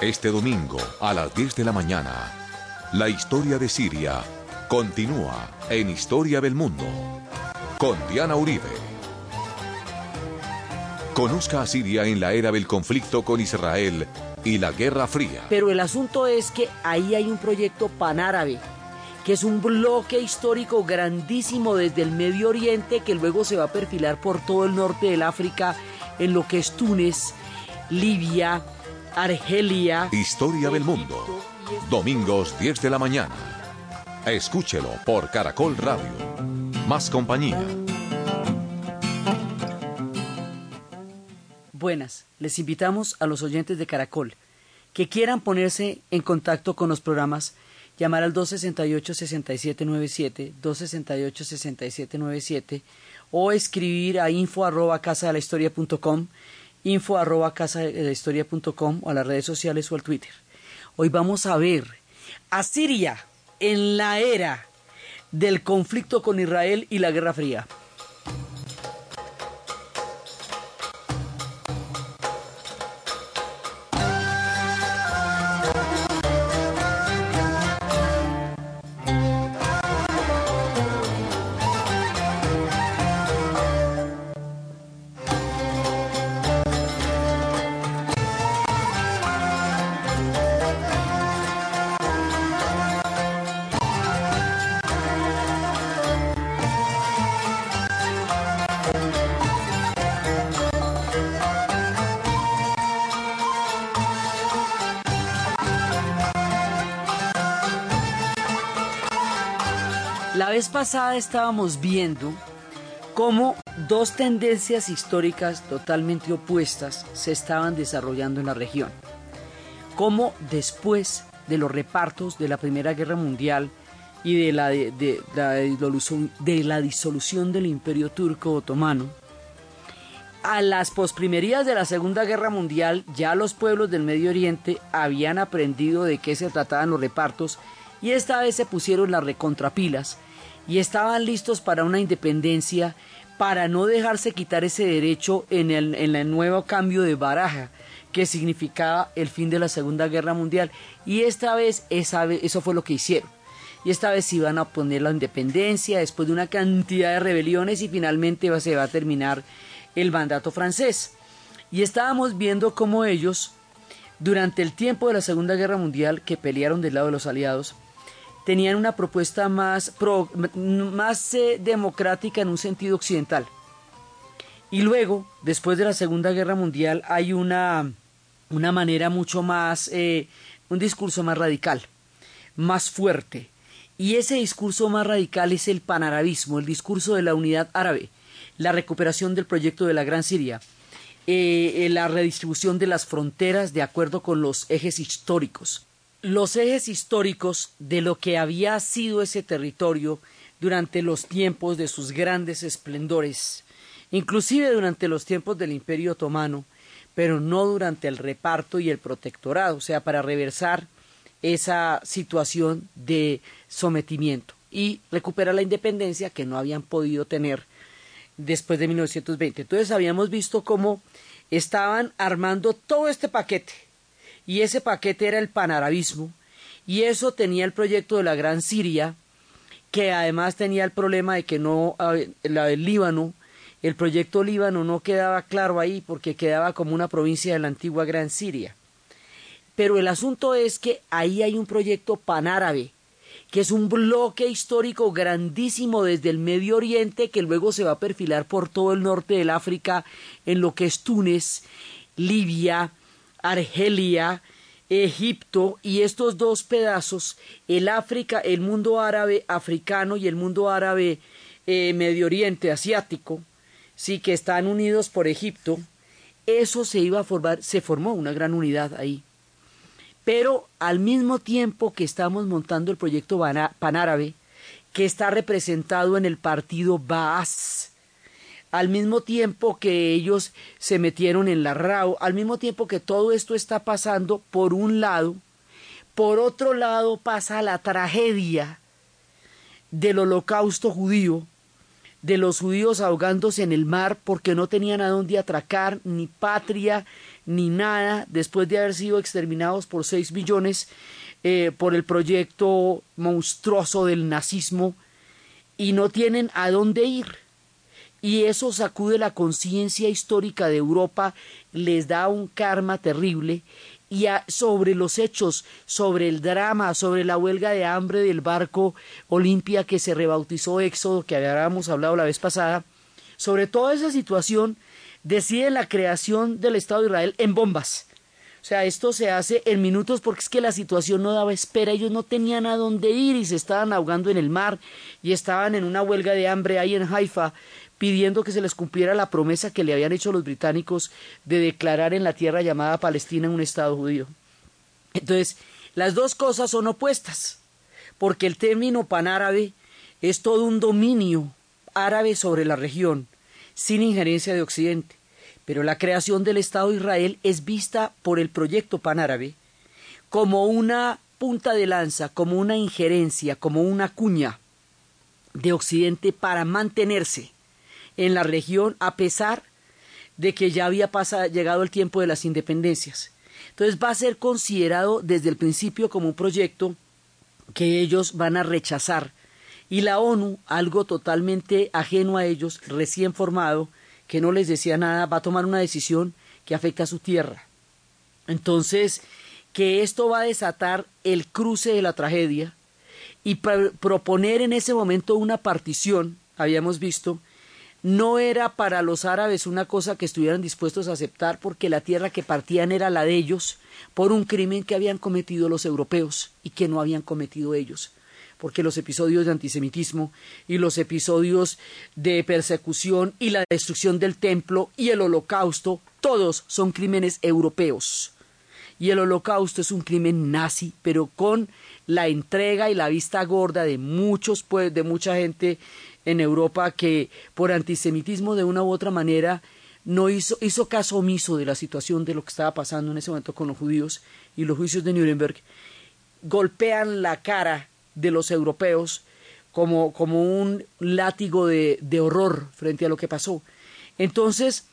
Este domingo a las 10 de la mañana, la historia de Siria continúa en Historia del Mundo con Diana Uribe. Conozca a Siria en la era del conflicto con Israel y la Guerra Fría. Pero el asunto es que ahí hay un proyecto panárabe, que es un bloque histórico grandísimo desde el Medio Oriente que luego se va a perfilar por todo el norte del África, en lo que es Túnez, Libia, Argelia. Historia del Mundo. Domingos 10 de la mañana. Escúchelo por Caracol Radio. Más compañía. Buenas, les invitamos a los oyentes de Caracol que quieran ponerse en contacto con los programas, llamar al 268-6797, 268-6797 o escribir a info arroba casa de la historia info arroba casa de historia o a las redes sociales o al Twitter. Hoy vamos a ver a Siria en la era del conflicto con Israel y la Guerra Fría. Vez pasada estábamos viendo cómo dos tendencias históricas totalmente opuestas se estaban desarrollando en la región. Cómo después de los repartos de la Primera Guerra Mundial y de la, de, la, disolución, del Imperio Turco Otomano, a las posprimerías de la Segunda Guerra Mundial ya los pueblos del Medio Oriente habían aprendido de qué se trataban los repartos y esta vez se pusieron las recontrapilas y estaban listos para una independencia para no dejarse quitar ese derecho en el, en nuevo cambio de baraja que significaba el fin de la Segunda Guerra Mundial. Y esta vez esa, eso fue lo que hicieron. Y esta vez iban a poner la independencia después de una cantidad de rebeliones y finalmente se va a terminar el mandato francés. Y estábamos viendo cómo ellos durante el tiempo de la Segunda Guerra Mundial que pelearon del lado de los aliados tenían una propuesta más, más eh, democrática en un sentido occidental. Y luego, después de la Segunda Guerra Mundial, hay una, una manera mucho más, eh, un discurso más radical, más fuerte. Y ese discurso más radical es el panarabismo, el discurso de la unidad árabe, la recuperación del proyecto de la Gran Siria, eh, la redistribución de las fronteras de acuerdo con los ejes históricos los ejes históricos de lo que había sido ese territorio durante los tiempos de sus grandes esplendores, inclusive durante los tiempos del Imperio Otomano, pero no durante el reparto y el protectorado, o sea, para reversar esa situación de sometimiento y recuperar la independencia que no habían podido tener después de 1920. Entonces habíamos visto cómo estaban armando todo este paquete y ese paquete era el panarabismo, y eso tenía el proyecto de la Gran Siria, que además tenía el problema de que no, la del Líbano, el proyecto Líbano no quedaba claro ahí porque quedaba como una provincia de la antigua Gran Siria. Pero el asunto es que ahí hay un proyecto panárabe, que es un bloque histórico grandísimo desde el Medio Oriente que luego se va a perfilar por todo el norte del África en lo que es Túnez, Libia, Argelia, Egipto y estos dos pedazos, el África, el mundo árabe africano y el mundo árabe eh, Medio Oriente asiático, sí que están unidos por Egipto, eso se iba a formar, se formó una gran unidad ahí. Pero al mismo tiempo que estamos montando el proyecto panárabe, que está representado en el partido Baas, al mismo tiempo que ellos se metieron en la RAO, al mismo tiempo que todo esto está pasando por un lado, por otro lado pasa la tragedia del holocausto judío, de los judíos ahogándose en el mar porque no tenían a dónde atracar, ni patria, ni nada después de haber sido exterminados por 6 millones eh, por el proyecto monstruoso del nazismo y no tienen a dónde ir. Y eso sacude la conciencia histórica de Europa, les da un karma terrible y sobre los hechos, sobre el drama, sobre la huelga de hambre del barco Olimpia que se rebautizó Éxodo, que habíamos hablado la vez pasada, sobre toda esa situación, deciden la creación del Estado de Israel en bombas. O sea, esto se hace en minutos porque es que la situación no daba espera, ellos no tenían a dónde ir y se estaban ahogando en el mar y estaban en una huelga de hambre ahí en Haifa pidiendo que se les cumpliera la promesa que le habían hecho los británicos de declarar en la tierra llamada Palestina un Estado judío. Entonces, las dos cosas son opuestas, porque el término panárabe es todo un dominio árabe sobre la región, sin injerencia de Occidente. Pero la creación del Estado de Israel es vista por el proyecto panárabe como una punta de lanza, como una injerencia, como una cuña de Occidente para mantenerse en la región a pesar de que ya había pasado, llegado el tiempo de las independencias. Entonces va a ser considerado desde el principio como un proyecto que ellos van a rechazar y la ONU, algo totalmente ajeno a ellos, recién formado, que no les decía nada, va a tomar una decisión que afecta a su tierra. Entonces, que esto va a desatar el cruce de la tragedia y proponer en ese momento una partición, habíamos visto, no era para los árabes una cosa que estuvieran dispuestos a aceptar porque la tierra que partían era la de ellos por un crimen que habían cometido los europeos y que no habían cometido ellos porque los episodios de antisemitismo y los episodios de persecución y la destrucción del templo y el holocausto, todos son crímenes europeos. Y el holocausto es un crimen nazi, pero con la entrega y la vista gorda de muchos pues, de mucha gente en Europa que por antisemitismo de una u otra manera no hizo, hizo caso omiso de la situación de lo que estaba pasando en ese momento con los judíos y los juicios de Nuremberg golpean la cara de los europeos como, como un látigo de, de horror frente a lo que pasó. Entonces,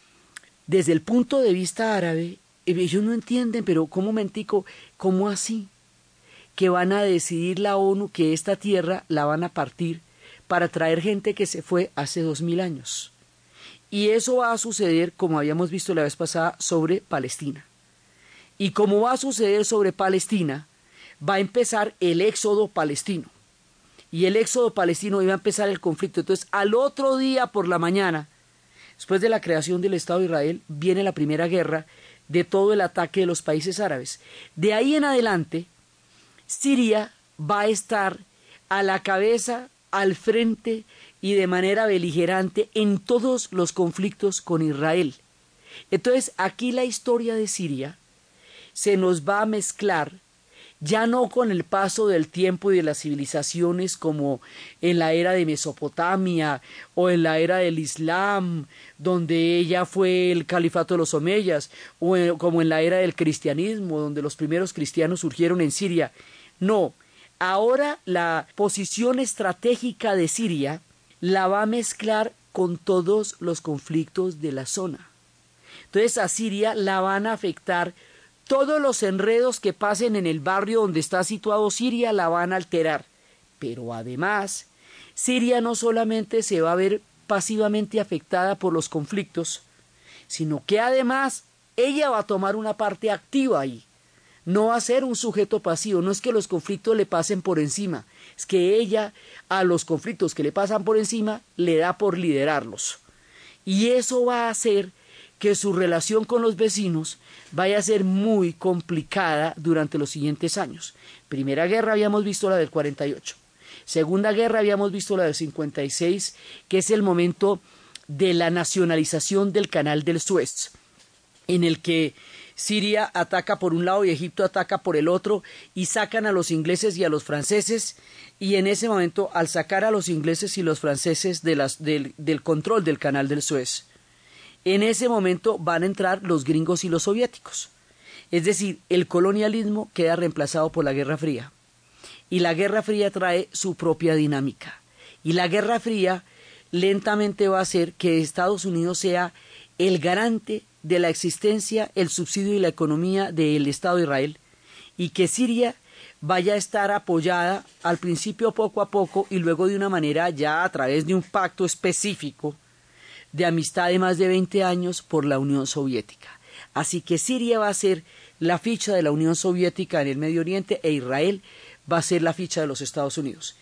desde el punto de vista árabe, ellos no entienden, pero ¿cómo mentico? ¿Cómo así? Que van a decidir la ONU que esta tierra la van a partir para traer gente que se fue hace dos mil años. Y eso va a suceder, como habíamos visto la vez pasada, sobre Palestina. Y como va a suceder sobre Palestina, va a empezar el éxodo palestino. Y el éxodo palestino iba a empezar el conflicto. Entonces, al otro día por la mañana, después de la creación del Estado de Israel, viene la primera guerra de todo el ataque de los países árabes. De ahí en adelante, Siria va a estar a la cabeza, al frente y de manera beligerante en todos los conflictos con Israel. Entonces, aquí la historia de Siria se nos va a mezclar ya no con el paso del tiempo y de las civilizaciones como en la era de Mesopotamia o en la era del Islam, donde ella fue el califato de los Omeyas, o como en la era del cristianismo, donde los primeros cristianos surgieron en Siria. No, ahora la posición estratégica de Siria la va a mezclar con todos los conflictos de la zona. Entonces a Siria la van a afectar todos los enredos que pasen en el barrio donde está situado Siria la van a alterar. Pero además, Siria no solamente se va a ver pasivamente afectada por los conflictos, sino que además ella va a tomar una parte activa ahí. No va a ser un sujeto pasivo, no es que los conflictos le pasen por encima, es que ella a los conflictos que le pasan por encima le da por liderarlos. Y eso va a hacer que su relación con los vecinos vaya a ser muy complicada durante los siguientes años. Primera guerra habíamos visto la del 48. Segunda guerra habíamos visto la del 56, que es el momento de la nacionalización del canal del Suez, en el que Siria ataca por un lado y Egipto ataca por el otro y sacan a los ingleses y a los franceses y en ese momento al sacar a los ingleses y los franceses del, del control del canal del Suez, en ese momento van a entrar los gringos y los soviéticos. Es decir, el colonialismo queda reemplazado por la Guerra Fría. Y la Guerra Fría trae su propia dinámica. Y la Guerra Fría lentamente va a hacer que Estados Unidos sea el garante de la existencia, el subsidio y la economía del Estado de Israel y que Siria vaya a estar apoyada al principio poco a poco y luego de una manera ya a través de un pacto específico de amistad de más de 20 años por la Unión Soviética. Así que Siria va a ser la ficha de la Unión Soviética en el Medio Oriente e Israel va a ser la ficha de los Estados Unidos.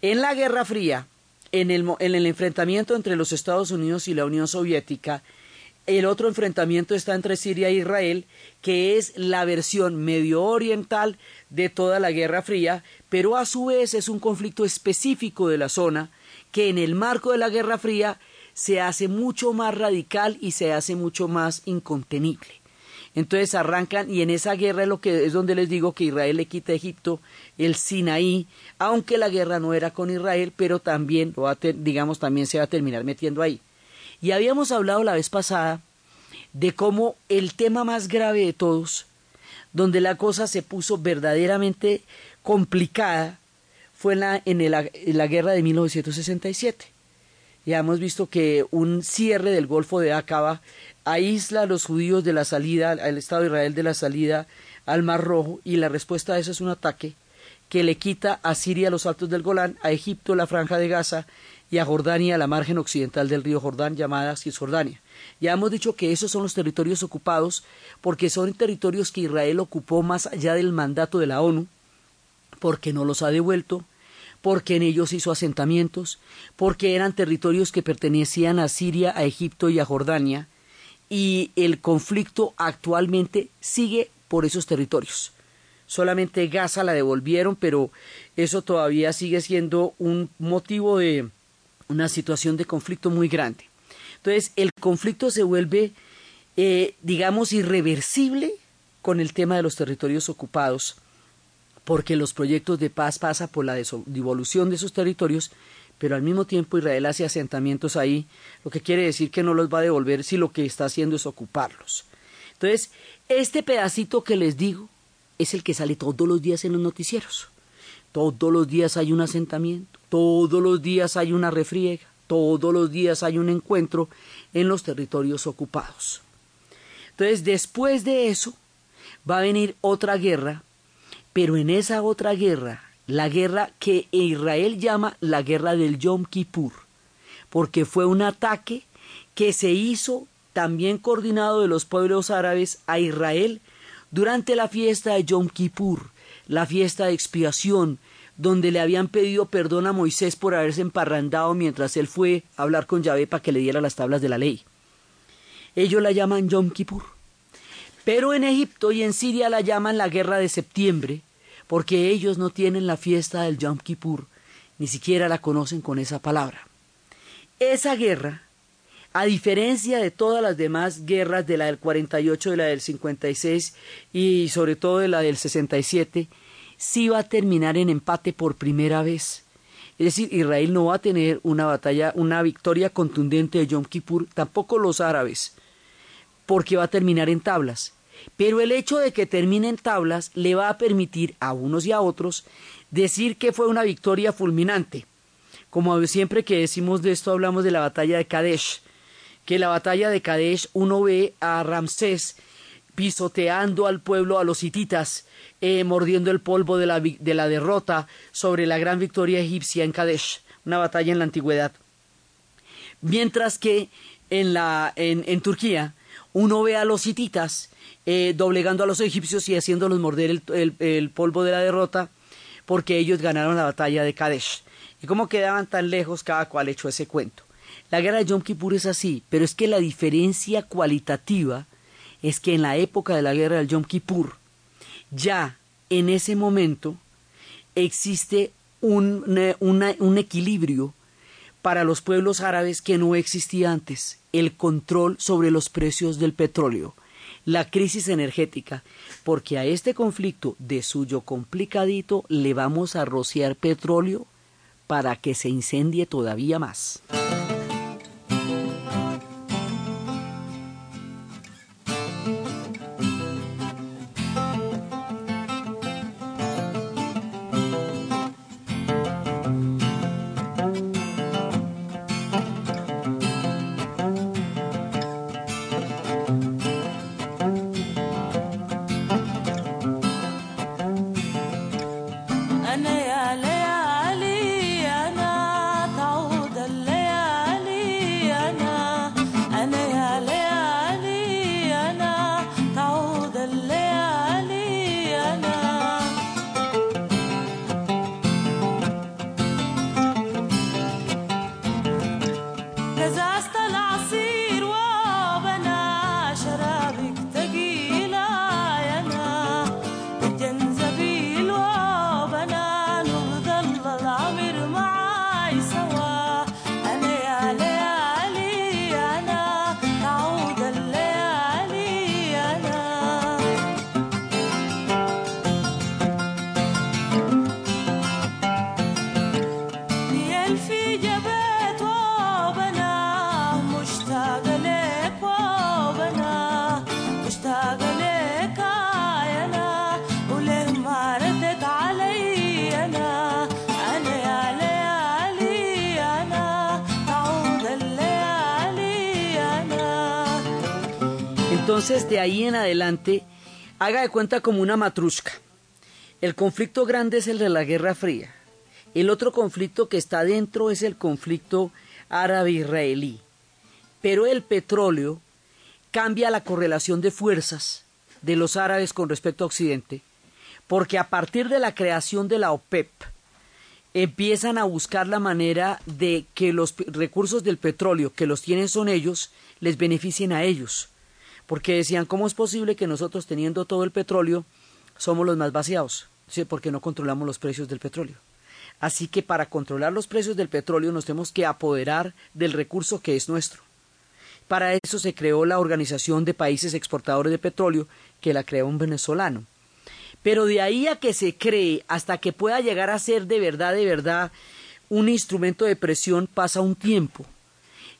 En la Guerra Fría, en el, en el enfrentamiento entre los Estados Unidos y la Unión Soviética, el otro enfrentamiento está entre Siria e Israel, que es la versión medio oriental de toda la Guerra Fría, pero a su vez es un conflicto específico de la zona que en el marco de la Guerra Fría se hace mucho más radical y se hace mucho más incontenible. Entonces arrancan y en esa guerra es lo que es donde les digo que Israel le quita a Egipto el Sinaí, aunque la guerra no era con Israel, pero también digamos también se va a terminar metiendo ahí. Y habíamos hablado la vez pasada de cómo el tema más grave de todos, donde la cosa se puso verdaderamente complicada, fue en la, en la guerra de 1967. Ya hemos visto que un cierre del Golfo de Acaba aísla a los judíos de la salida, al Estado de Israel de la salida al Mar Rojo, y la respuesta a eso es un ataque que le quita a Siria los altos del Golán, a Egipto la franja de Gaza y a Jordania la margen occidental del río Jordán llamada Cisjordania. Ya hemos dicho que esos son los territorios ocupados porque son territorios que Israel ocupó más allá del mandato de la ONU, porque no los ha devuelto, porque en ellos hizo asentamientos, porque eran territorios que pertenecían a Siria, a Egipto y a Jordania, y el conflicto actualmente sigue por esos territorios. Solamente Gaza la devolvieron, pero eso todavía sigue siendo un motivo de una situación de conflicto muy grande. Entonces, el conflicto se vuelve, eh, digamos, irreversible con el tema de los territorios ocupados, porque los proyectos de paz pasan por la devolución de esos territorios, pero al mismo tiempo Israel hace asentamientos ahí, lo que quiere decir que no los va a devolver si lo que está haciendo es ocuparlos. Entonces, este pedacito que les digo es el que sale todos los días en los noticieros. Todos los días hay un asentamiento, todos los días hay una refriega, todos los días hay un encuentro en los territorios ocupados. Entonces, después de eso, va a venir otra guerra, pero en esa otra guerra, la guerra que Israel llama la guerra del Yom Kippur, porque fue un ataque que se hizo también coordinado de los pueblos árabes a Israel durante la fiesta de Yom Kippur, la fiesta de expiación, donde le habían pedido perdón a Moisés por haberse emparrandado mientras él fue a hablar con Yahvé para que le diera las tablas de la ley. Ellos la llaman Yom Kippur. Pero en Egipto y en Siria la llaman la guerra de septiembre, porque ellos no tienen la fiesta del Yom Kippur, ni siquiera la conocen con esa palabra. Esa guerra a diferencia de todas las demás guerras de la del 48, de la del 56 y sobre todo de la del 67, sí va a terminar en empate por primera vez. Es decir, Israel no va a tener una batalla, una victoria contundente de Yom Kippur, tampoco los árabes, porque va a terminar en tablas. Pero el hecho de que termine en tablas le va a permitir a unos y a otros decir que fue una victoria fulminante. Como siempre que decimos de esto hablamos de la batalla de Kadesh, que la batalla de Kadesh uno ve a Ramsés pisoteando al pueblo, a los hititas, eh, mordiendo el polvo de la, de la derrota sobre la gran victoria egipcia en Kadesh, una batalla en la antigüedad. Mientras que en, la, en, en Turquía uno ve a los hititas eh, doblegando a los egipcios y haciéndolos morder el, el, polvo de la derrota porque ellos ganaron la batalla de Kadesh. Y como quedaban tan lejos, cada cual echó ese cuento. La guerra de Yom Kippur es así, pero es que la diferencia cualitativa es que en la época de la guerra del Yom Kippur, ya en ese momento existe un, un equilibrio para los pueblos árabes que no existía antes, el control sobre los precios del petróleo, la crisis energética, porque a este conflicto de suyo complicadito le vamos a rociar petróleo para que se incendie todavía más. Haga de cuenta como una matrushka. El conflicto grande es el de la Guerra Fría. El otro conflicto que está dentro es el conflicto árabe-israelí. Pero el petróleo cambia la correlación de fuerzas de los árabes con respecto a Occidente, porque a partir de la creación de la OPEP, empiezan a buscar la manera de que los recursos del petróleo que los tienen son ellos, les beneficien a ellos. Porque decían, ¿cómo es posible que nosotros teniendo todo el petróleo somos los más vaciados? Sí, porque no controlamos los precios del petróleo. Así que para controlar los precios del petróleo nos tenemos que apoderar del recurso que es nuestro. Para eso se creó la Organización de Países Exportadores de Petróleo, que la creó un venezolano. Pero de ahí a que se cree hasta que pueda llegar a ser de verdad, de verdad, un instrumento de presión pasa un tiempo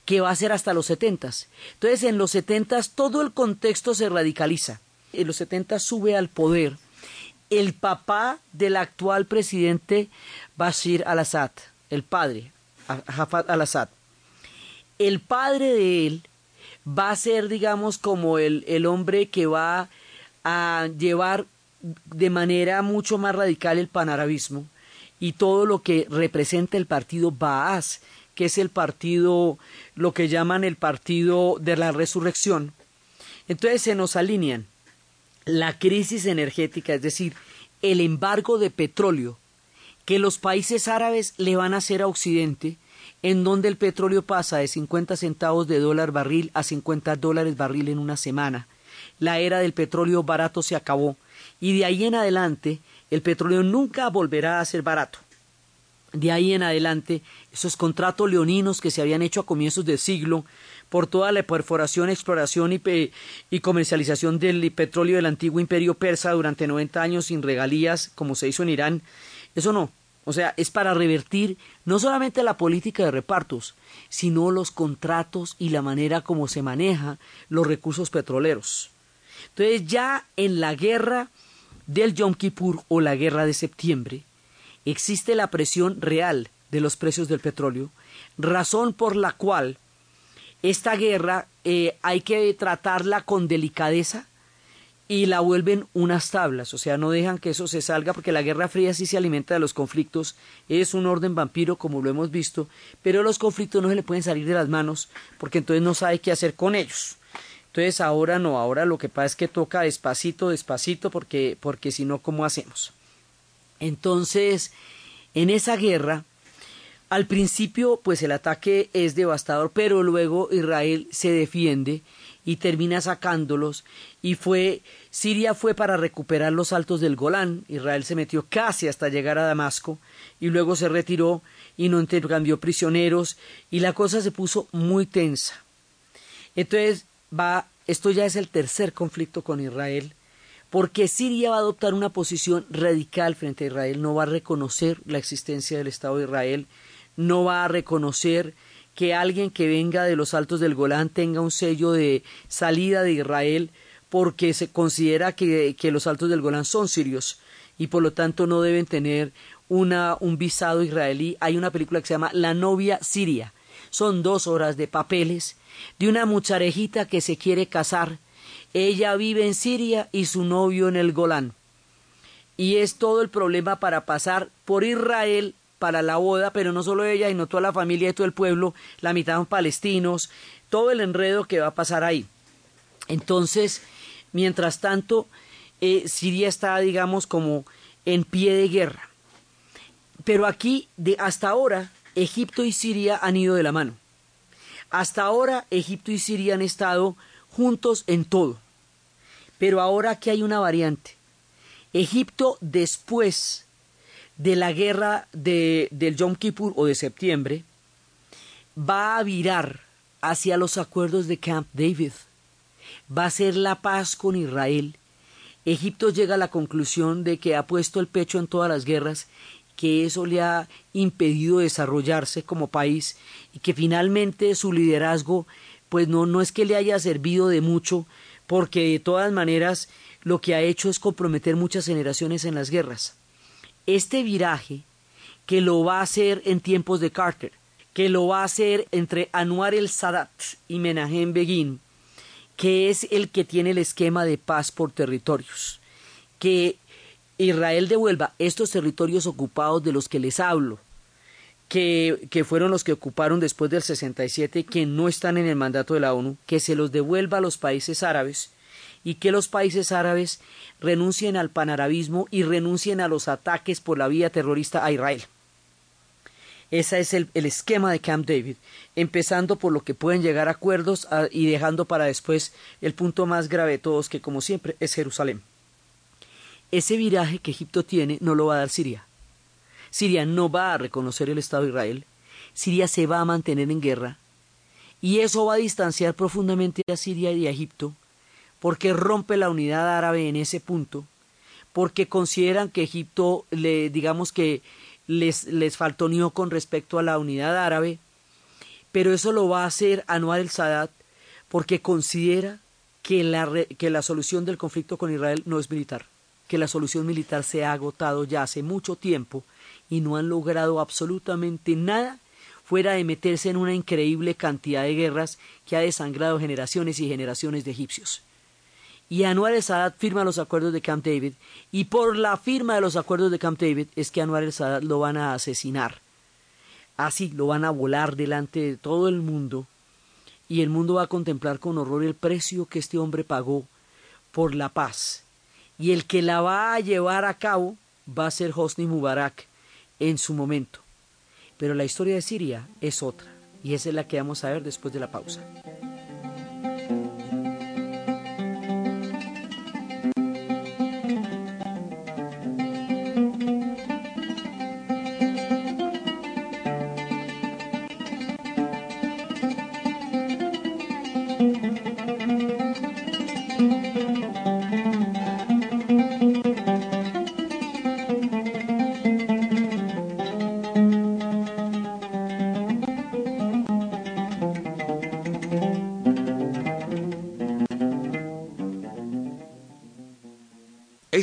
que va a ser hasta los setentas. Entonces, en los setentas todo el contexto se radicaliza. En los setentas sube al poder el papá del actual presidente Bashir al-Assad, el padre, Hafad al-Assad. El padre de él va a ser, digamos, como el, el hombre que va a llevar de manera mucho más radical el panarabismo y todo lo que representa el partido Baas, que es el partido, lo que llaman el partido de la resurrección. Entonces se nos alinean la crisis energética, es decir, el embargo de petróleo que los países árabes le van a hacer a Occidente, en donde el petróleo pasa de 50 centavos de dólar barril a 50 dólares barril en una semana. La era del petróleo barato se acabó y de ahí en adelante el petróleo nunca volverá a ser barato. De ahí en adelante, esos contratos leoninos que se habían hecho a comienzos del siglo por toda la perforación, exploración y, comercialización del petróleo del antiguo imperio persa durante 90 años sin regalías, como se hizo en Irán, eso no. O sea, es para revertir no solamente la política de repartos, sino los contratos y la manera como se maneja los recursos petroleros. Entonces ya en la guerra del Yom Kippur o la guerra de septiembre, existe la presión real de los precios del petróleo, razón por la cual esta guerra eh, hay que tratarla con delicadeza y la vuelven unas tablas, o sea, no dejan que eso se salga porque la Guerra Fría sí se alimenta de los conflictos, es un orden vampiro como lo hemos visto, pero los conflictos no se le pueden salir de las manos porque entonces no sabe qué hacer con ellos. Entonces ahora no, ahora lo que pasa es que toca despacito, despacito, porque, porque si no, ¿cómo hacemos? Entonces, en esa guerra, al principio, pues el ataque es devastador, pero luego Israel se defiende y termina sacándolos. Y fue Siria fue para recuperar los altos del Golán, Israel se metió casi hasta llegar a Damasco y luego se retiró y no intercambió prisioneros y la cosa se puso muy tensa. Entonces va, esto ya es el tercer conflicto con Israel, porque Siria va a adoptar una posición radical frente a Israel, no va a reconocer la existencia del Estado de Israel, no va a reconocer que alguien que venga de los altos del Golán tenga un sello de salida de Israel porque se considera que, que los altos del Golán son sirios y por lo tanto no deben tener una, un visado israelí. Hay una película que se llama La novia siria. Son dos horas de papeles de una mucharejita que se quiere casar. Ella vive en Siria y su novio en el Golán. Y es todo el problema para pasar por Israel para la boda, pero no solo ella, sino toda la familia y todo el pueblo, la mitad son palestinos, todo el enredo que va a pasar ahí. Entonces, mientras tanto, eh, Siria está, digamos, como en pie de guerra. Pero aquí, de hasta ahora, Egipto y Siria han ido de la mano. Hasta ahora Egipto y Siria han estado juntos en todo. Pero ahora que hay una variante. Egipto después de la guerra de, del Yom Kippur o de septiembre va a virar hacia los acuerdos de Camp David. Va a ser la paz con Israel. Egipto llega a la conclusión de que ha puesto el pecho en todas las guerras que eso le ha impedido desarrollarse como país y que finalmente su liderazgo pues no, no es que le haya servido de mucho porque de todas maneras lo que ha hecho es comprometer muchas generaciones en las guerras. Este viraje que lo va a hacer en tiempos de Carter, que lo va a hacer entre Anwar el Sadat y Menahem Begin, que es el que tiene el esquema de paz por territorios, que Israel devuelva estos territorios ocupados de los que les hablo, que, fueron los que ocuparon después del 67, que no están en el mandato de la ONU, que se los devuelva a los países árabes y que los países árabes renuncien al panarabismo y renuncien a los ataques por la vía terrorista a Israel. Ese es el, esquema de Camp David, empezando por lo que pueden llegar a acuerdos a, y dejando para después el punto más grave de todos, que como siempre es Jerusalén. Ese viraje que Egipto tiene no lo va a dar Siria. Siria no va a reconocer el Estado de Israel, Siria se va a mantener en guerra, y eso va a distanciar profundamente a Siria y a Egipto, porque rompe la unidad árabe en ese punto, porque consideran que Egipto, le, digamos que les, les faltoneó con respecto a la unidad árabe, pero eso lo va a hacer Anwar el Sadat porque considera que la, que la solución del conflicto con Israel no es militar, que la solución militar se ha agotado ya hace mucho tiempo y no han logrado absolutamente nada fuera de meterse en una increíble cantidad de guerras que ha desangrado generaciones y generaciones de egipcios. Y Anwar el Sadat firma los acuerdos de Camp David, y por la firma de los acuerdos de Camp David es que Anwar el Sadat lo van a asesinar. Así lo van a volar delante de todo el mundo, y el mundo va a contemplar con horror el precio que este hombre pagó por la paz. Y el que la va a llevar a cabo va a ser Hosni Mubarak, en su momento. Pero la historia de Siria es otra, y esa es la que vamos a ver después de la pausa.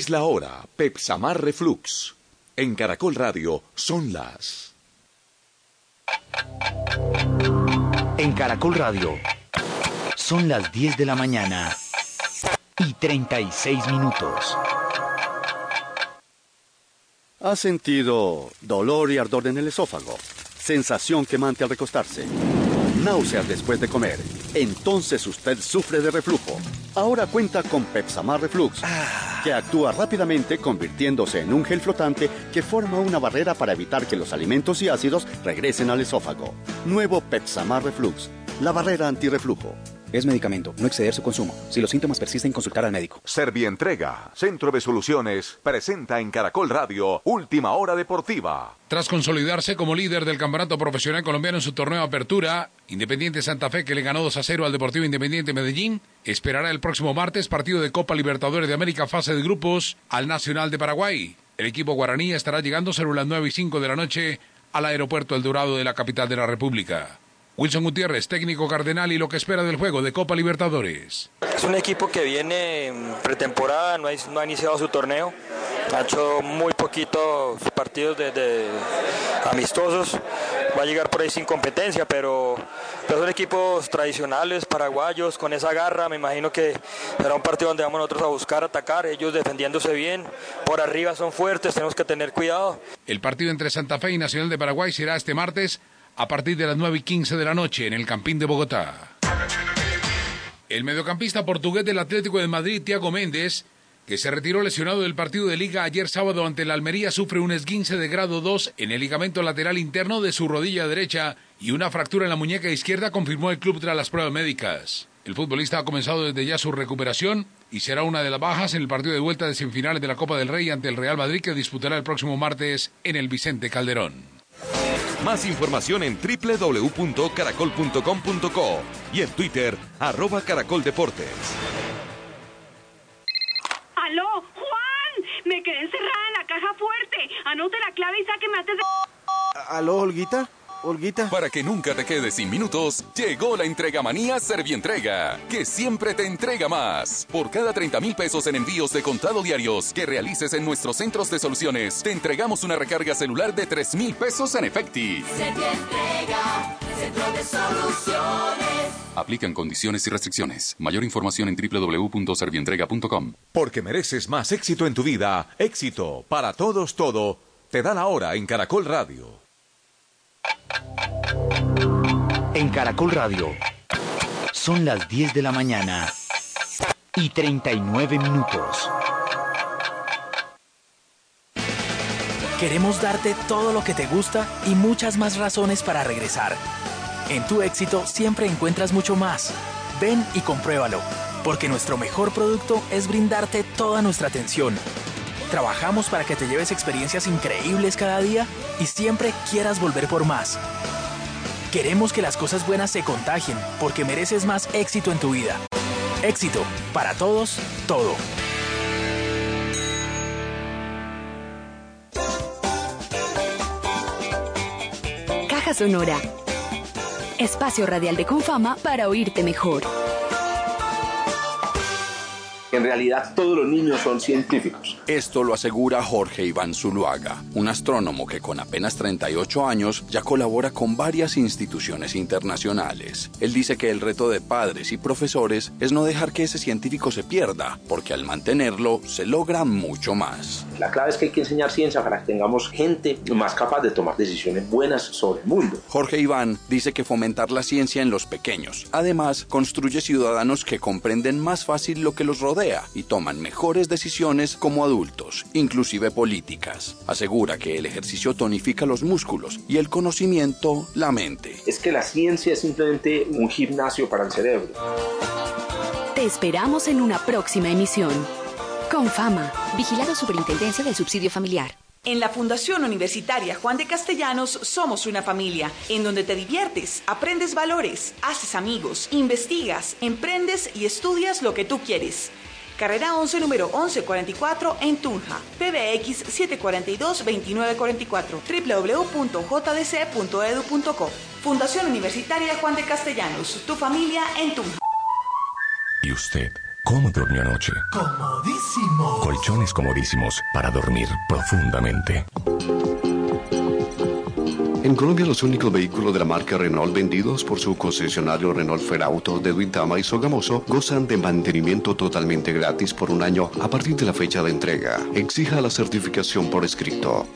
Es la hora, Pepsamar Reflux. En Caracol Radio son las. En Caracol Radio son las 10 de la mañana y 36 minutos. ¿Ha sentido dolor y ardor en el esófago? Sensación quemante al recostarse. Náuseas después de comer. Entonces usted sufre de reflujo. Ahora cuenta con Pepsamar Reflux, que actúa rápidamente convirtiéndose en un gel flotante que forma una barrera para evitar que los alimentos y ácidos regresen al esófago. Nuevo Pepsamar Reflux, la barrera antirreflujo. Es medicamento, no exceder su consumo. Si los síntomas persisten, consultar al médico. Servientrega, Centro de Soluciones, presenta en Caracol Radio Última Hora Deportiva. Tras consolidarse como líder del campeonato profesional colombiano en su torneo de apertura, Independiente Santa Fe, que le ganó 2 a 0 al Deportivo Independiente Medellín, esperará el próximo martes partido de Copa Libertadores de América fase de grupos al Nacional de Paraguay. El equipo guaraní estará llegando sobre las 9 y 5 de la noche al aeropuerto El Dorado de la capital de la República. Wilson Gutiérrez, técnico cardenal y lo que espera del juego de Copa Libertadores. Es un equipo que viene en pretemporada, no ha, no ha iniciado su torneo, ha hecho muy poquitos partidos de, de amistosos, va a llegar por ahí sin competencia, pero, pero, son equipos tradicionales, paraguayos, con esa garra, me imagino que será un partido donde vamos nosotros a buscar atacar, ellos defendiéndose bien, por arriba son fuertes, tenemos que tener cuidado. El partido entre Santa Fe y Nacional de Paraguay será este martes a partir de las 9 y 15 de la noche en el Campín de Bogotá. El mediocampista portugués del Atlético de Madrid, Thiago Méndez, que se retiró lesionado del partido de liga ayer sábado ante la Almería, sufre un esguince de grado 2 en el ligamento lateral interno de su rodilla derecha y una fractura en la muñeca izquierda, confirmó el club tras las pruebas médicas. El futbolista ha comenzado desde ya su recuperación y será una de las bajas en el partido de vuelta de semifinales de la Copa del Rey ante el Real Madrid que disputará el próximo martes en el Vicente Calderón. Más información en www.caracol.com.co y en Twitter, arroba caracoldeportes. ¡Aló, Juan! Me quedé encerrada en la caja fuerte. Anote la clave y sáqueme antes de... ¿Aló, Olguita? Olguita. Para que nunca te quedes sin minutos, llegó la entrega manía Servientrega, que siempre te entrega más. Por cada 30 mil pesos en envíos de contado diarios que realices en nuestros centros de soluciones, te entregamos una recarga celular de 3 mil pesos en Efecti. Servientrega, Centro de Soluciones. Aplican condiciones y restricciones. Mayor información en www.servientrega.com. Porque mereces más éxito en tu vida, éxito para todos todo, te da la hora en Caracol Radio. En Caracol Radio son las 10 de la mañana y 39 minutos. Queremos darte todo lo que te gusta y muchas más razones para regresar. En tu éxito siempre encuentras mucho más. Ven y compruébalo, porque nuestro mejor producto es brindarte toda nuestra atención. Trabajamos para que te lleves experiencias increíbles cada día y siempre quieras volver por más. Queremos que las cosas buenas se contagien, porque mereces más éxito en tu vida. Éxito, para todos, todo. Caja Sonora. Espacio radial de Confama para oírte mejor. En realidad todos los niños son científicos. Esto lo asegura Jorge Iván Zuluaga, un astrónomo que con apenas 38 años ya colabora con varias instituciones internacionales. Él dice que el reto de padres y profesores es no dejar que ese científico se pierda, porque al mantenerlo se logra mucho más. La clave es que hay que enseñar ciencia para que tengamos gente más capaz de tomar decisiones buenas sobre el mundo. Jorge Iván dice que fomentar la ciencia en los pequeños, además, construye ciudadanos que comprenden más fácil lo que los rodea y toman mejores decisiones como adultos, inclusive políticas. Asegura que el ejercicio tonifica los músculos y el conocimiento la mente. Es que la ciencia es simplemente un gimnasio para el cerebro. Te esperamos en una próxima emisión. Con fama. Vigilado Superintendencia del Subsidio Familiar. En la Fundación Universitaria Juan de Castellanos somos una familia en donde te diviertes, aprendes valores, haces amigos, investigas, emprendes y estudias lo que tú quieres. Carrera 11, número 1144 en Tunja. PBX 742-2944. www.jdc.edu.co. Fundación Universitaria Juan de Castellanos. Tu familia en Tunja. ¿Y usted? ¿Cómo durmió anoche? Comodísimo. Colchones comodísimos para dormir profundamente. En Colombia, los únicos vehículos de la marca Renault vendidos por su concesionario Renault Ferauto de Duitama y Sogamoso gozan de mantenimiento totalmente gratis por un año a partir de la fecha de entrega. Exija la certificación por escrito.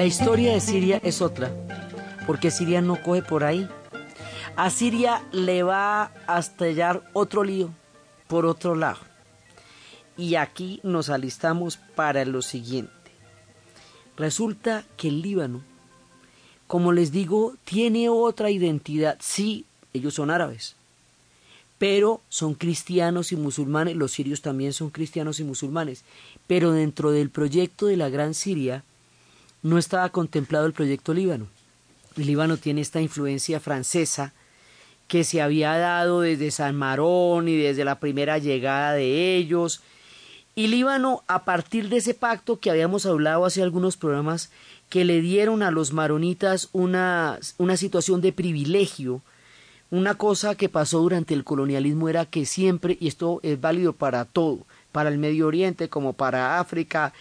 La historia de Siria es otra, porque Siria no coge por ahí. A Siria le va a estallar otro lío por otro lado. Y aquí nos alistamos para lo siguiente. Resulta que el Líbano, como les digo, tiene otra identidad. Sí, ellos son árabes, pero son cristianos y musulmanes. Los sirios también son cristianos y musulmanes. Pero dentro del proyecto de la Gran Siria, no estaba contemplado el proyecto Líbano. Líbano tiene esta influencia francesa que se había dado desde San Marón y desde la primera llegada de ellos. Y Líbano, a partir de ese pacto que habíamos hablado hace algunos programas, que le dieron a los maronitas una, una situación de privilegio, una cosa que pasó durante el colonialismo era que siempre, y esto es válido para todo, para el Medio Oriente como para África,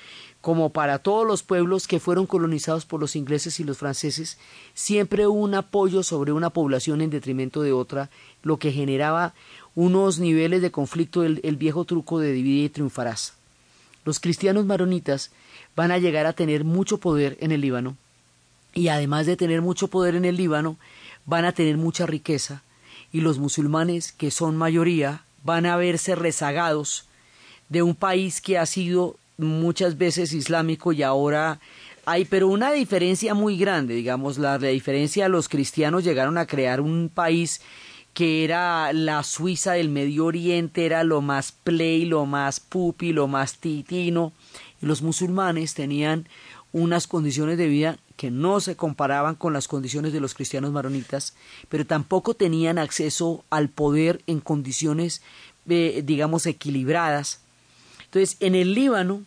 como para todos los pueblos que fueron colonizados por los ingleses y los franceses, siempre hubo un apoyo sobre una población en detrimento de otra, lo que generaba unos niveles de conflicto el viejo truco de divide y triunfarás. Los cristianos maronitas van a llegar a tener mucho poder en el Líbano y además de tener mucho poder en el Líbano, van a tener mucha riqueza y los musulmanes, que son mayoría, van a verse rezagados de un país que ha sido muchas veces islámico y ahora hay pero una diferencia muy grande, digamos, la, la diferencia los cristianos llegaron a crear un país que era la Suiza del Medio Oriente, era lo más play, lo más pupi, lo más titino, y los musulmanes tenían unas condiciones de vida que no se comparaban con las condiciones de los cristianos maronitas, pero tampoco tenían acceso al poder en condiciones, eh, digamos, equilibradas. Entonces, en el Líbano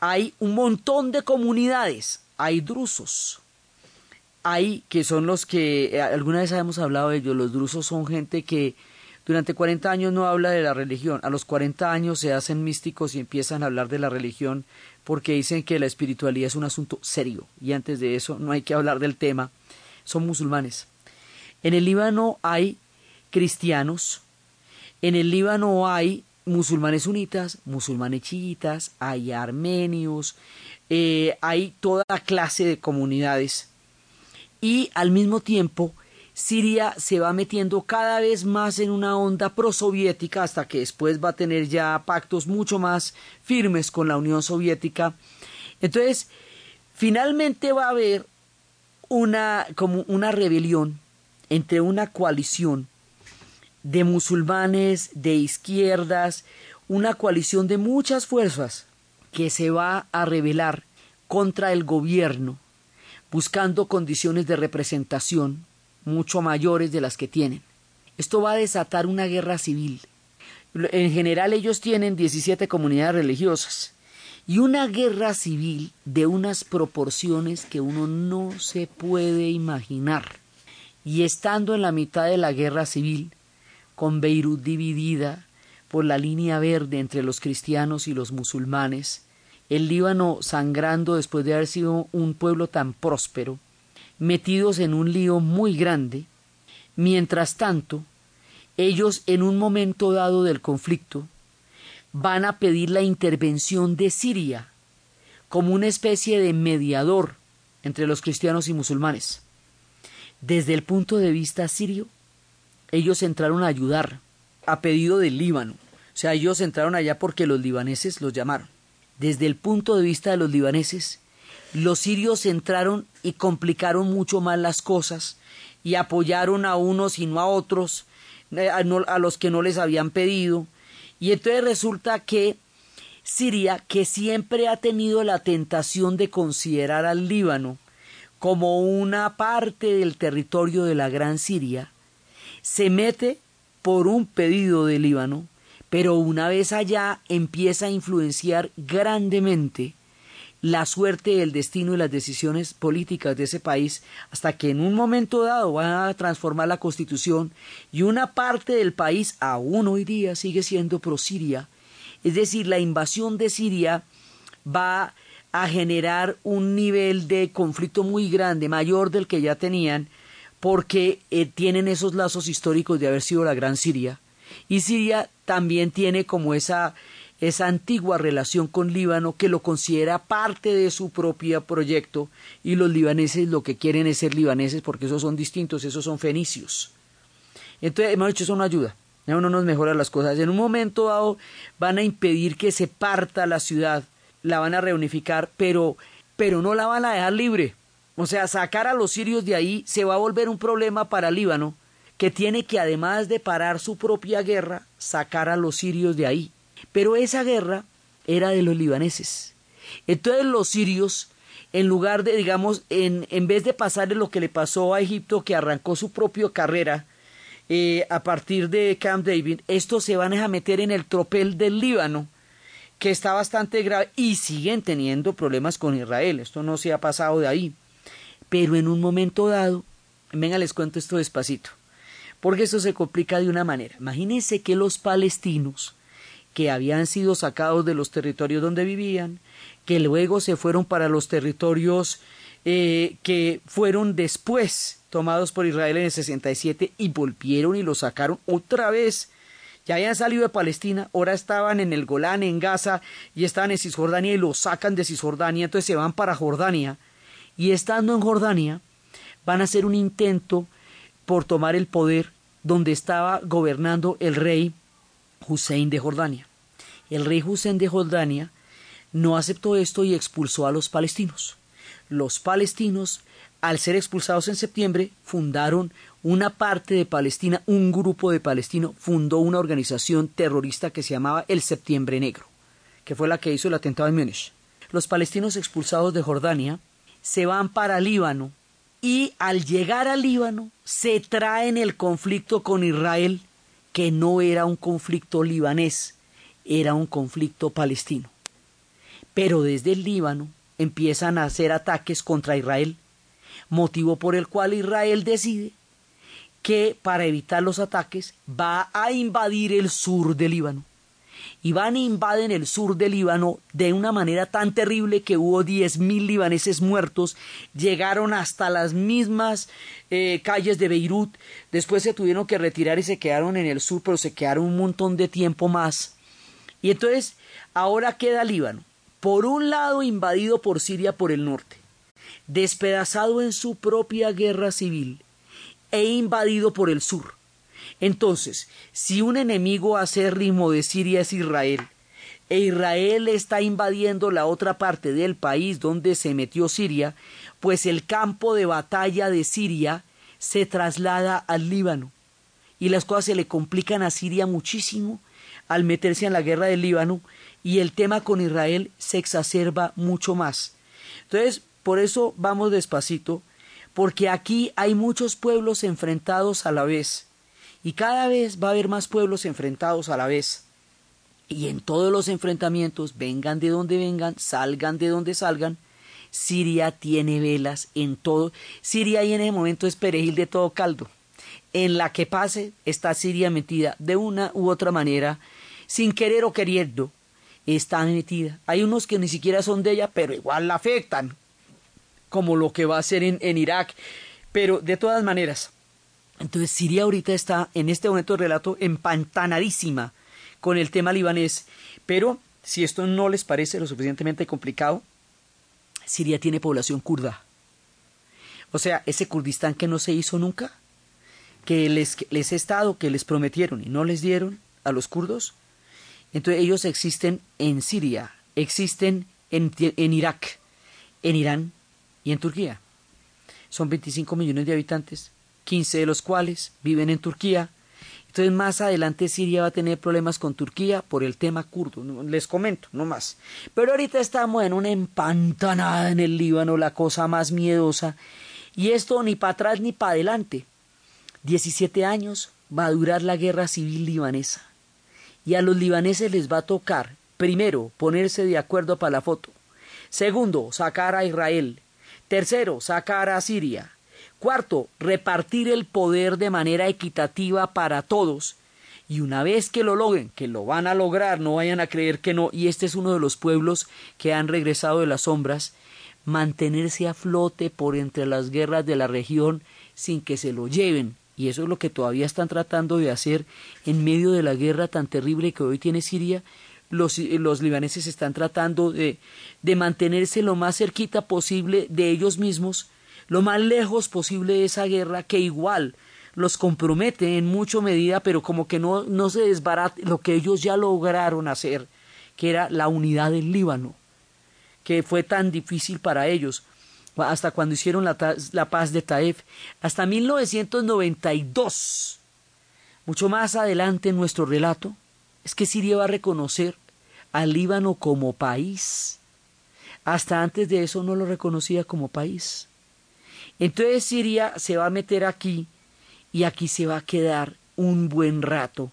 hay un montón de comunidades, hay drusos, hay que son los que, eh, alguna vez hemos hablado de ellos, los drusos son gente que durante 40 años no habla de la religión, a los 40 años se hacen místicos y empiezan a hablar de la religión porque dicen que la espiritualidad es un asunto serio. Y antes de eso no hay que hablar del tema. Son musulmanes. En el Líbano hay cristianos, en el Líbano hay musulmanes sunitas, musulmanes chiitas, hay armenios, eh, hay toda clase de comunidades y al mismo tiempo Siria se va metiendo cada vez más en una onda prosoviética hasta que después va a tener ya pactos mucho más firmes con la Unión Soviética. Entonces, finalmente va a haber una como una rebelión entre una coalición de musulmanes, de izquierdas, una coalición de muchas fuerzas que se va a rebelar contra el gobierno, buscando condiciones de representación mucho mayores de las que tienen. Esto va a desatar una guerra civil. En general ellos tienen 17 comunidades religiosas y una guerra civil de unas proporciones que uno no se puede imaginar. Y estando en la mitad de la guerra civil, con Beirut dividida por la línea verde entre los cristianos y los musulmanes, el Líbano sangrando después de haber sido un pueblo tan próspero, metidos en un lío muy grande, mientras tanto, ellos en un momento dado del conflicto van a pedir la intervención de Siria como una especie de mediador entre los cristianos y musulmanes. Desde el punto de vista sirio, ellos entraron a ayudar a pedido del Líbano. O sea, ellos entraron allá porque los libaneses los llamaron. Desde el punto de vista de los libaneses, los sirios entraron y complicaron mucho más las cosas y apoyaron a unos y no a otros, eh, a, a los que no les habían pedido. Y entonces resulta que Siria, que siempre ha tenido la tentación de considerar al Líbano como una parte del territorio de la Gran Siria, se mete por un pedido del Líbano, pero una vez allá empieza a influenciar grandemente la suerte, el destino y las decisiones políticas de ese país hasta que en un momento dado van a transformar la constitución y una parte del país aún hoy día sigue siendo pro-Siria. Es decir, la invasión de Siria va a generar un nivel de conflicto muy grande, mayor del que ya tenían, porque eh, tienen esos lazos históricos de haber sido la Gran Siria. Y Siria también tiene como esa esa antigua relación con Líbano que lo considera parte de su propio proyecto y los libaneses lo que quieren es ser libaneses porque esos son distintos, esos son fenicios. Entonces, hemos hecho, eso no ayuda, no nos mejora las cosas. En un momento dado van a impedir que se parta la ciudad, la van a reunificar, pero, pero no la van a dejar libre. O sea, sacar a los sirios de ahí se va a volver un problema para Líbano, que tiene que además de parar su propia guerra, sacar a los sirios de ahí. Pero esa guerra era de los libaneses. Entonces los sirios, en lugar de, digamos, en, en vez de pasarle lo que le pasó a Egipto, que arrancó su propia carrera eh, a partir de Camp David, estos se van a meter en el tropel del Líbano, que está bastante grave, y siguen teniendo problemas con Israel. Esto no se ha pasado de ahí. Pero en un momento dado, venga, les cuento esto despacito, porque esto se complica de una manera. Imagínense que los palestinos, que habían sido sacados de los territorios donde vivían, que luego se fueron para los territorios eh, que fueron después tomados por Israel en el 67 y volvieron y los sacaron otra vez. Ya habían salido de Palestina, ahora estaban en el Golán, en Gaza, y estaban en Cisjordania y los sacan de Cisjordania, entonces se van para Jordania. Y estando en Jordania, van a hacer un intento por tomar el poder donde estaba gobernando el rey Hussein de Jordania. El rey Hussein de Jordania no aceptó esto y expulsó a los palestinos. los palestinos, al ser expulsados en septiembre, fundaron una parte de Palestina, un grupo de palestinos fundó una organización terrorista que se llamaba el Septiembre Negro, que fue la que hizo el atentado en Múnich. Los palestinos expulsados de Jordania se van para Líbano y al llegar a Líbano se traen el conflicto con Israel, que no era un conflicto libanés, era un conflicto palestino. Pero desde el Líbano empiezan a hacer ataques contra Israel, motivo por el cual Israel decide que para evitar los ataques va a invadir el sur del Líbano. Y van e invaden el sur del Líbano de una manera tan terrible que hubo diez mil libaneses muertos, llegaron hasta las mismas eh, calles de Beirut, después se tuvieron que retirar y se quedaron en el sur, pero se quedaron un montón de tiempo más. Y entonces ahora queda Líbano, por un lado invadido por Siria por el norte, despedazado en su propia guerra civil, e invadido por el sur. Entonces, si un enemigo acérrimo de Siria es Israel, e Israel está invadiendo la otra parte del país donde se metió Siria, pues el campo de batalla de Siria se traslada al Líbano. Y las cosas se le complican a Siria muchísimo al meterse en la guerra del Líbano y el tema con Israel se exacerba mucho más. Entonces, por eso vamos despacito porque aquí hay muchos pueblos enfrentados a la vez, y cada vez va a haber más pueblos enfrentados a la vez. Y en todos los enfrentamientos, vengan de donde vengan, salgan de donde salgan, Siria tiene velas en todo. Siria ahí en ese momento es perejil de todo caldo. En la que pase está Siria metida de una u otra manera, sin querer o queriendo, está metida. Hay unos que ni siquiera son de ella, pero igual la afectan, como lo que va a hacer en, en Irak. Pero de todas maneras, entonces Siria ahorita está en este momento de relato empantanadísima con el tema libanés. Pero si esto no les parece lo suficientemente complicado, Siria tiene población kurda. O sea, ese Kurdistán que no se hizo nunca, que les, les he estado, que les prometieron y no les dieron a los kurdos. Entonces ellos existen en Siria, existen en, en Irak, en Irán, y en Turquía. Son 25 millones de habitantes, 15 de los cuales viven en Turquía. Entonces más adelante Siria va a tener problemas con Turquía por el tema kurdo. Les comento, no más. Pero ahorita estamos en una empantanada en el Líbano, la cosa más miedosa. Y esto ni para atrás ni para adelante. 17 años va a durar la guerra civil libanesa. Y a los libaneses les va a tocar, primero, ponerse de acuerdo para la foto. Segundo, sacar a Israel. Tercero, sacar a Siria. Cuarto, repartir el poder de manera equitativa para todos. Y una vez que lo logren, que lo van a lograr, no vayan a creer que no, y este es uno de los pueblos que han regresado de las sombras, mantenerse a flote por entre las guerras de la región sin que se lo lleven. Y eso es lo que todavía están tratando de hacer en medio de la guerra tan terrible que hoy tiene Siria, los, los libaneses están tratando de, de mantenerse lo más cerquita posible de ellos mismos, lo más lejos posible de esa guerra que igual los compromete en mucha medida, pero como que no, no se desbarate lo que ellos ya lograron hacer, que era la unidad del Líbano, que fue tan difícil para ellos, hasta cuando hicieron la, la paz de Taef, hasta 1992. Mucho más adelante en nuestro relato, es que Siria va a reconocer al Líbano como país. Hasta antes de eso no lo reconocía como país. Entonces Siria se va a meter aquí y aquí se va a quedar un buen rato.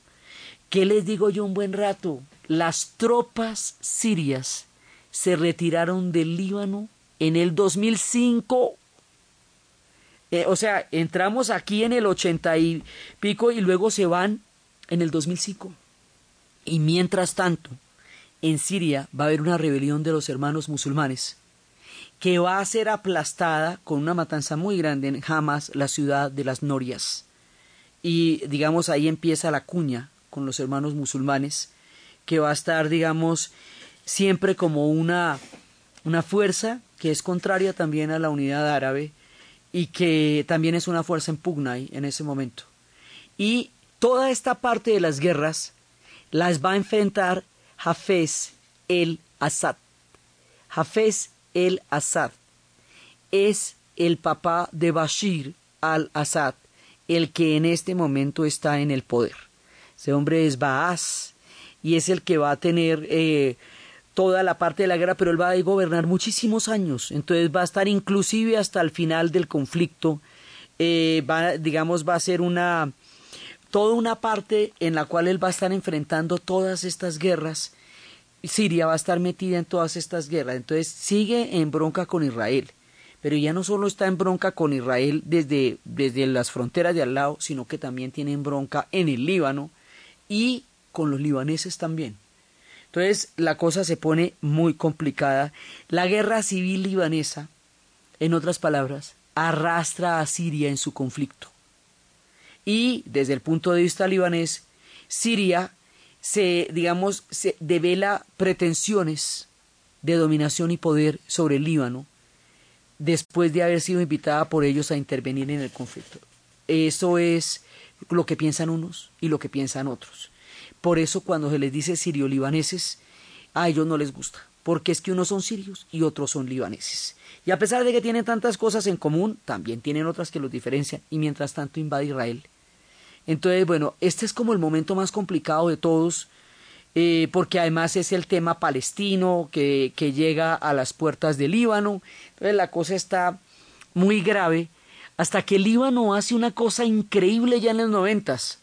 ¿Qué les digo yo un buen rato? Las tropas sirias se retiraron del Líbano en el 2005. Eh, o sea, entramos aquí en el ochenta y pico y luego se van en el 2005. Y mientras tanto, en Siria va a haber una rebelión de los hermanos musulmanes que va a ser aplastada con una matanza muy grande en Hamas, la ciudad de las Norias. Y digamos ahí empieza la cuña con los hermanos musulmanes, que va a estar, digamos, siempre como una, una fuerza que es contraria también a la unidad árabe y que también es una fuerza en pugna en ese momento. Y toda esta parte de las guerras las va a enfrentar Hafez el Assad. Hafez el Assad. es el papá de Bashir al-Assad, el que en este momento está en el poder. Ese hombre es Baas y es el que va a tener eh, toda la parte de la guerra, pero él va a gobernar muchísimos años, entonces va a estar inclusive hasta el final del conflicto, eh, va, digamos, va a ser una toda una parte en la cual él va a estar enfrentando todas estas guerras. Siria va a estar metida en todas estas guerras, entonces sigue en bronca con Israel pero ya no solo está en bronca con Israel desde, desde las fronteras de al lado, sino que también tiene en bronca en el Líbano y con los libaneses también. Entonces la cosa se pone muy complicada. La guerra civil libanesa, en otras palabras, arrastra a Siria en su conflicto. Y desde el punto de vista libanés, Siria se, digamos, se devela pretensiones de dominación y poder sobre el Líbano después de haber sido invitada por ellos a intervenir en el conflicto. Eso es lo que piensan unos y lo que piensan otros. Por eso cuando se les dice sirio-libaneses, a ellos no les gusta, porque es que unos son sirios y otros son libaneses. Y a pesar de que tienen tantas cosas en común, también tienen otras que los diferencian y mientras tanto invade Israel. Entonces, bueno, este es como el momento más complicado de todos, eh, porque además es el tema palestino que, llega a las puertas del Líbano. Entonces la cosa está muy grave hasta que Líbano hace una cosa increíble ya en los noventas.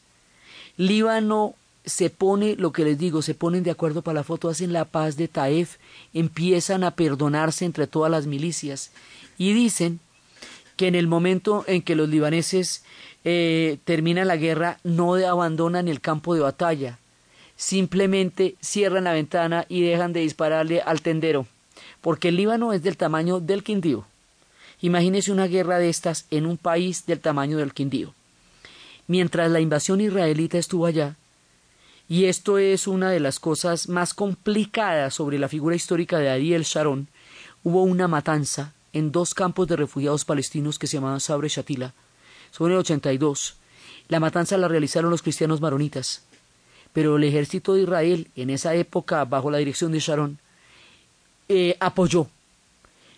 Líbano se pone, lo que les digo, se ponen de acuerdo para la foto, hacen la paz de Taef, empiezan a perdonarse entre todas las milicias y dicen que en el momento en que los libaneses eh, terminan la guerra no abandonan el campo de batalla, simplemente cierran la ventana y dejan de dispararle al tendero, porque el Líbano es del tamaño del Quindío. Imagínese una guerra de estas en un país del tamaño del Quindío. Mientras la invasión israelita estuvo allá, y esto es una de las cosas más complicadas sobre la figura histórica de Ariel Sharon, hubo una matanza en dos campos de refugiados palestinos que se llamaban Sabre Shatila. Sobre el 82. La matanza la realizaron los cristianos maronitas pero el ejército de Israel, en esa época, bajo la dirección de Sharon, eh, apoyó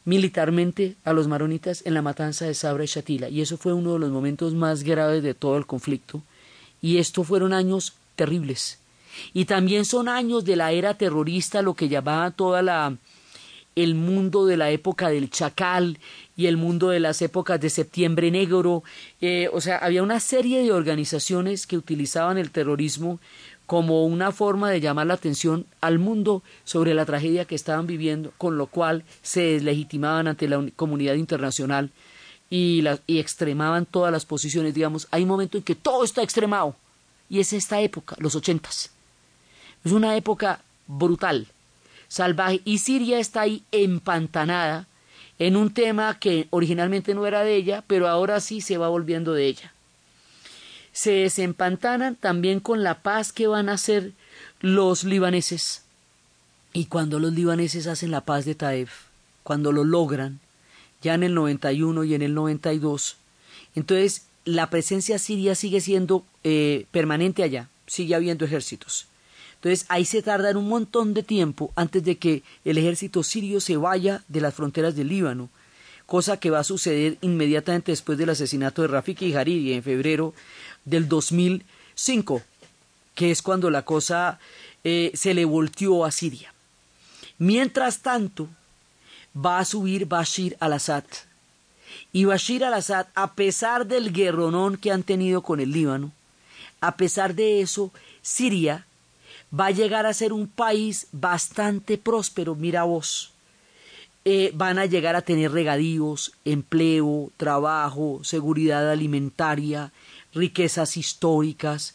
militarmente a los maronitas en la matanza de Sabra y Shatila, y eso fue uno de los momentos más graves de todo el conflicto, y estos fueron años terribles. Y también son años de la era terrorista, lo que llamaba toda la el mundo de la época del chacal y el mundo de las épocas de septiembre negro. Eh, o sea, había una serie de organizaciones que utilizaban el terrorismo como una forma de llamar la atención al mundo sobre la tragedia que estaban viviendo, con lo cual se deslegitimaban ante la comunidad internacional y, y extremaban todas las posiciones. Digamos, hay un momento en que todo está extremado, y es esta época, los ochentas. Es una época brutal, salvaje, y Siria está ahí empantanada en un tema que originalmente no era de ella, pero ahora sí se va volviendo de ella se desempantanan también con la paz que van a hacer los libaneses. Y cuando los libaneses hacen la paz de Taef, cuando lo logran, ya en el 91 y en el 92, entonces la presencia siria sigue siendo eh, permanente allá, sigue habiendo ejércitos. Entonces ahí se tarda un montón de tiempo antes de que el ejército sirio se vaya de las fronteras del Líbano, cosa que va a suceder inmediatamente después del asesinato de Rafiki y Hariri en febrero del 2005, que es cuando la cosa eh, se le volteó a Siria. Mientras tanto, va a subir Bashir al-Assad. Y Bashir al-Assad, a pesar del guerronón que han tenido con el Líbano, a pesar de eso, Siria va a llegar a ser un país bastante próspero, mira vos. Eh, van a llegar a tener regadíos, empleo, trabajo, seguridad alimentaria, riquezas históricas,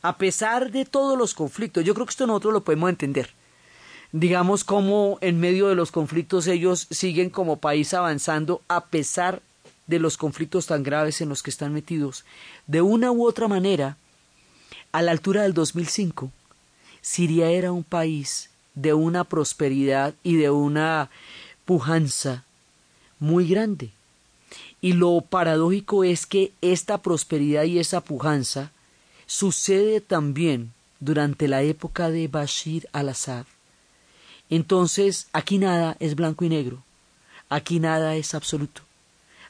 a pesar de todos los conflictos. Yo creo que esto nosotros lo podemos entender. Digamos cómo en medio de los conflictos ellos siguen como país avanzando a pesar de los conflictos tan graves en los que están metidos. De una u otra manera, a la altura del 2005, Siria era un país de una prosperidad y de una pujanza muy grande. Y lo paradójico es que esta prosperidad y esa pujanza sucede también durante la época de Bashir al-Assad. Entonces, aquí nada es blanco y negro, aquí nada es absoluto.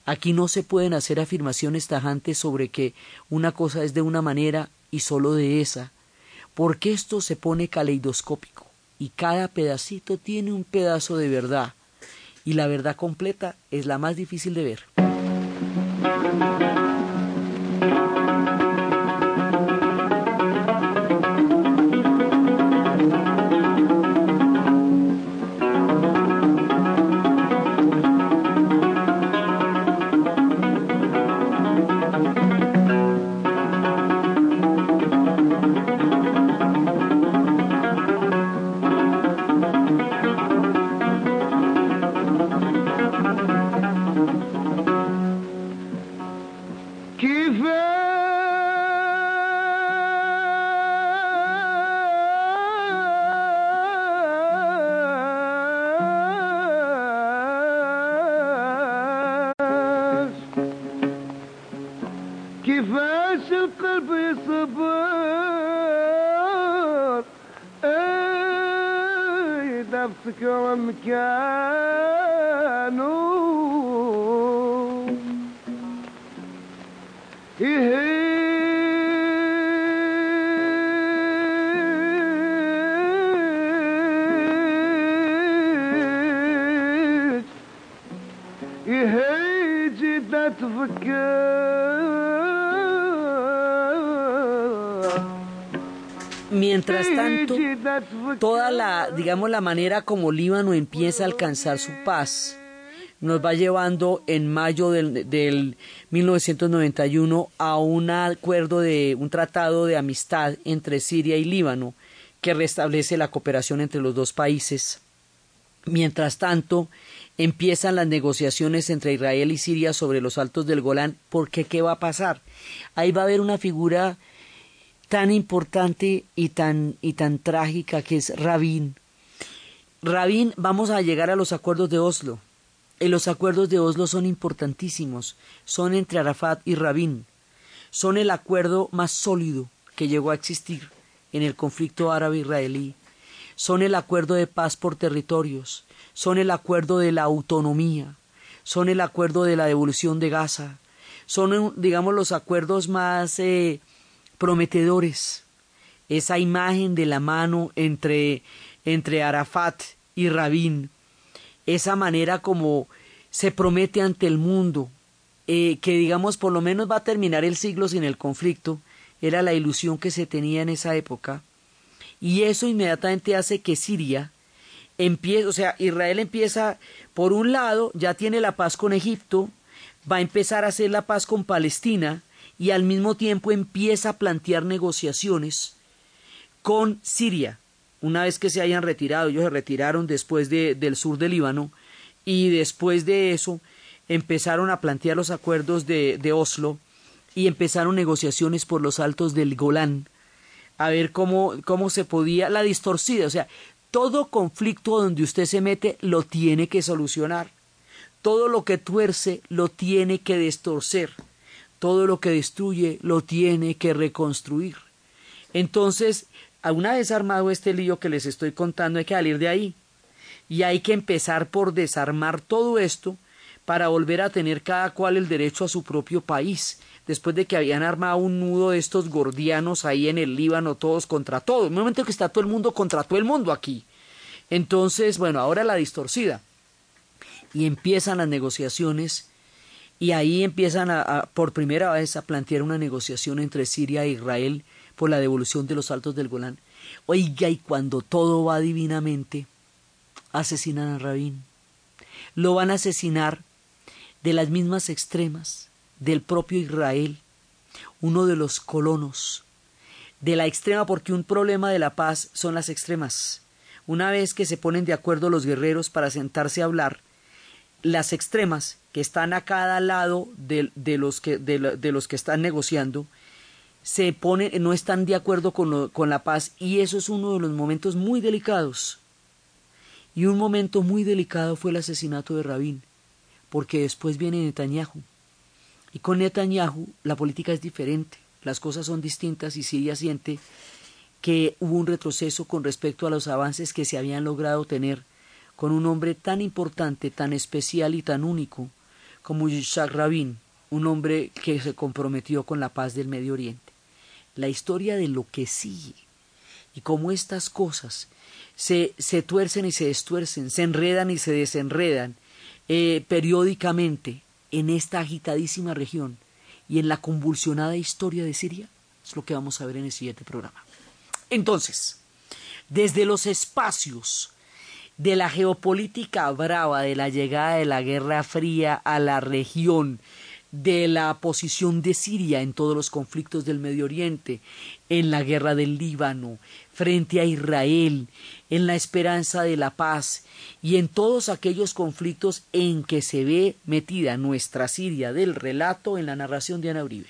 Aquí no se pueden hacer afirmaciones tajantes sobre que una cosa es de una manera y solo de esa, porque esto se pone caleidoscópico y cada pedacito tiene un pedazo de verdad y la verdad completa es la más difícil de ver. بفكر مكانه. يهي Mientras tanto, toda la, digamos, la manera como Líbano empieza a alcanzar su paz nos va llevando en mayo del, del 1991 a un acuerdo de un tratado de amistad entre Siria y Líbano que restablece la cooperación entre los dos países. Mientras tanto, empiezan las negociaciones entre Israel y Siria sobre los altos del Golán, porque ¿qué va a pasar? Ahí va a haber una figura tan importante y tan, y tan trágica que es Rabin. Rabin, vamos a llegar a los acuerdos de Oslo. Y los acuerdos de Oslo son importantísimos. Son entre Arafat y Rabin. Son el acuerdo más sólido que llegó a existir en el conflicto árabe-israelí. Son el acuerdo de paz por territorios. Son el acuerdo de la autonomía. Son el acuerdo de la devolución de Gaza. Son, digamos, los acuerdos más eh, prometedores. Esa imagen de la mano entre, entre Arafat y Rabin, esa manera como se promete ante el mundo, eh, que digamos por lo menos va a terminar el siglo sin el conflicto, era la ilusión que se tenía en esa época, y eso inmediatamente hace que Siria empiece, o sea, Israel empieza, por un lado, ya tiene la paz con Egipto, va a empezar a hacer la paz con Palestina, y al mismo tiempo empieza a plantear negociaciones con Siria. Una vez que se hayan retirado, ellos se retiraron después de, del sur del Líbano y después de eso empezaron a plantear los acuerdos de, de Oslo y empezaron negociaciones por los altos del Golán a ver cómo, cómo se podía la distorcida, o sea, todo conflicto donde usted se mete lo tiene que solucionar. Todo lo que tuerce lo tiene que distorcer todo lo que destruye lo tiene que reconstruir. Entonces, una vez armado este lío que les estoy contando, hay que salir de ahí. Y hay que empezar por desarmar todo esto para volver a tener cada cual el derecho a su propio país, después de que habían armado un nudo de estos gordianos ahí en el Líbano, todos contra todos. En un momento que está todo el mundo contra todo el mundo aquí. Entonces, bueno, ahora la distorcida. Y empiezan las negociaciones y ahí empiezan a, por primera vez a plantear una negociación entre Siria e Israel por la devolución de los altos del Golán. Oiga, y cuando todo va divinamente, asesinan a Rabín. Lo van a asesinar de las mismas extremas del propio Israel, uno de los colonos, de la extrema, porque un problema de la paz son las extremas. Una vez que se ponen de acuerdo los guerreros para sentarse a hablar, las extremas que están a cada lado de, de los, que, de, de, los que están negociando se ponen, no están de acuerdo con, lo, con la paz y eso es uno de los momentos muy delicados. Y un momento muy delicado fue el asesinato de Rabin, porque después viene Netanyahu. Y con Netanyahu la política es diferente, las cosas son distintas y Siria siente que hubo un retroceso con respecto a los avances que se habían logrado tener con un hombre tan importante, tan especial y tan único como Yitzhak Rabin, un hombre que se comprometió con la paz del Medio Oriente. La historia de lo que sigue y cómo estas cosas se, se tuercen y se destuercen, se enredan y se desenredan eh, periódicamente en esta agitadísima región y en la convulsionada historia de Siria, es lo que vamos a ver en el siguiente programa. Entonces, desde los espacios de la geopolítica brava de la llegada de la Guerra Fría a la región, de la posición de Siria en todos los conflictos del Medio Oriente, en la guerra del Líbano, frente a Israel, en la esperanza de la paz y en todos aquellos conflictos en que se ve metida nuestra Siria del relato en la narración de Ana Uribe.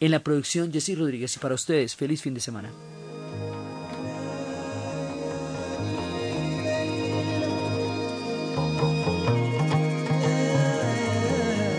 En la producción Jessy Rodríguez y para ustedes, feliz fin de semana.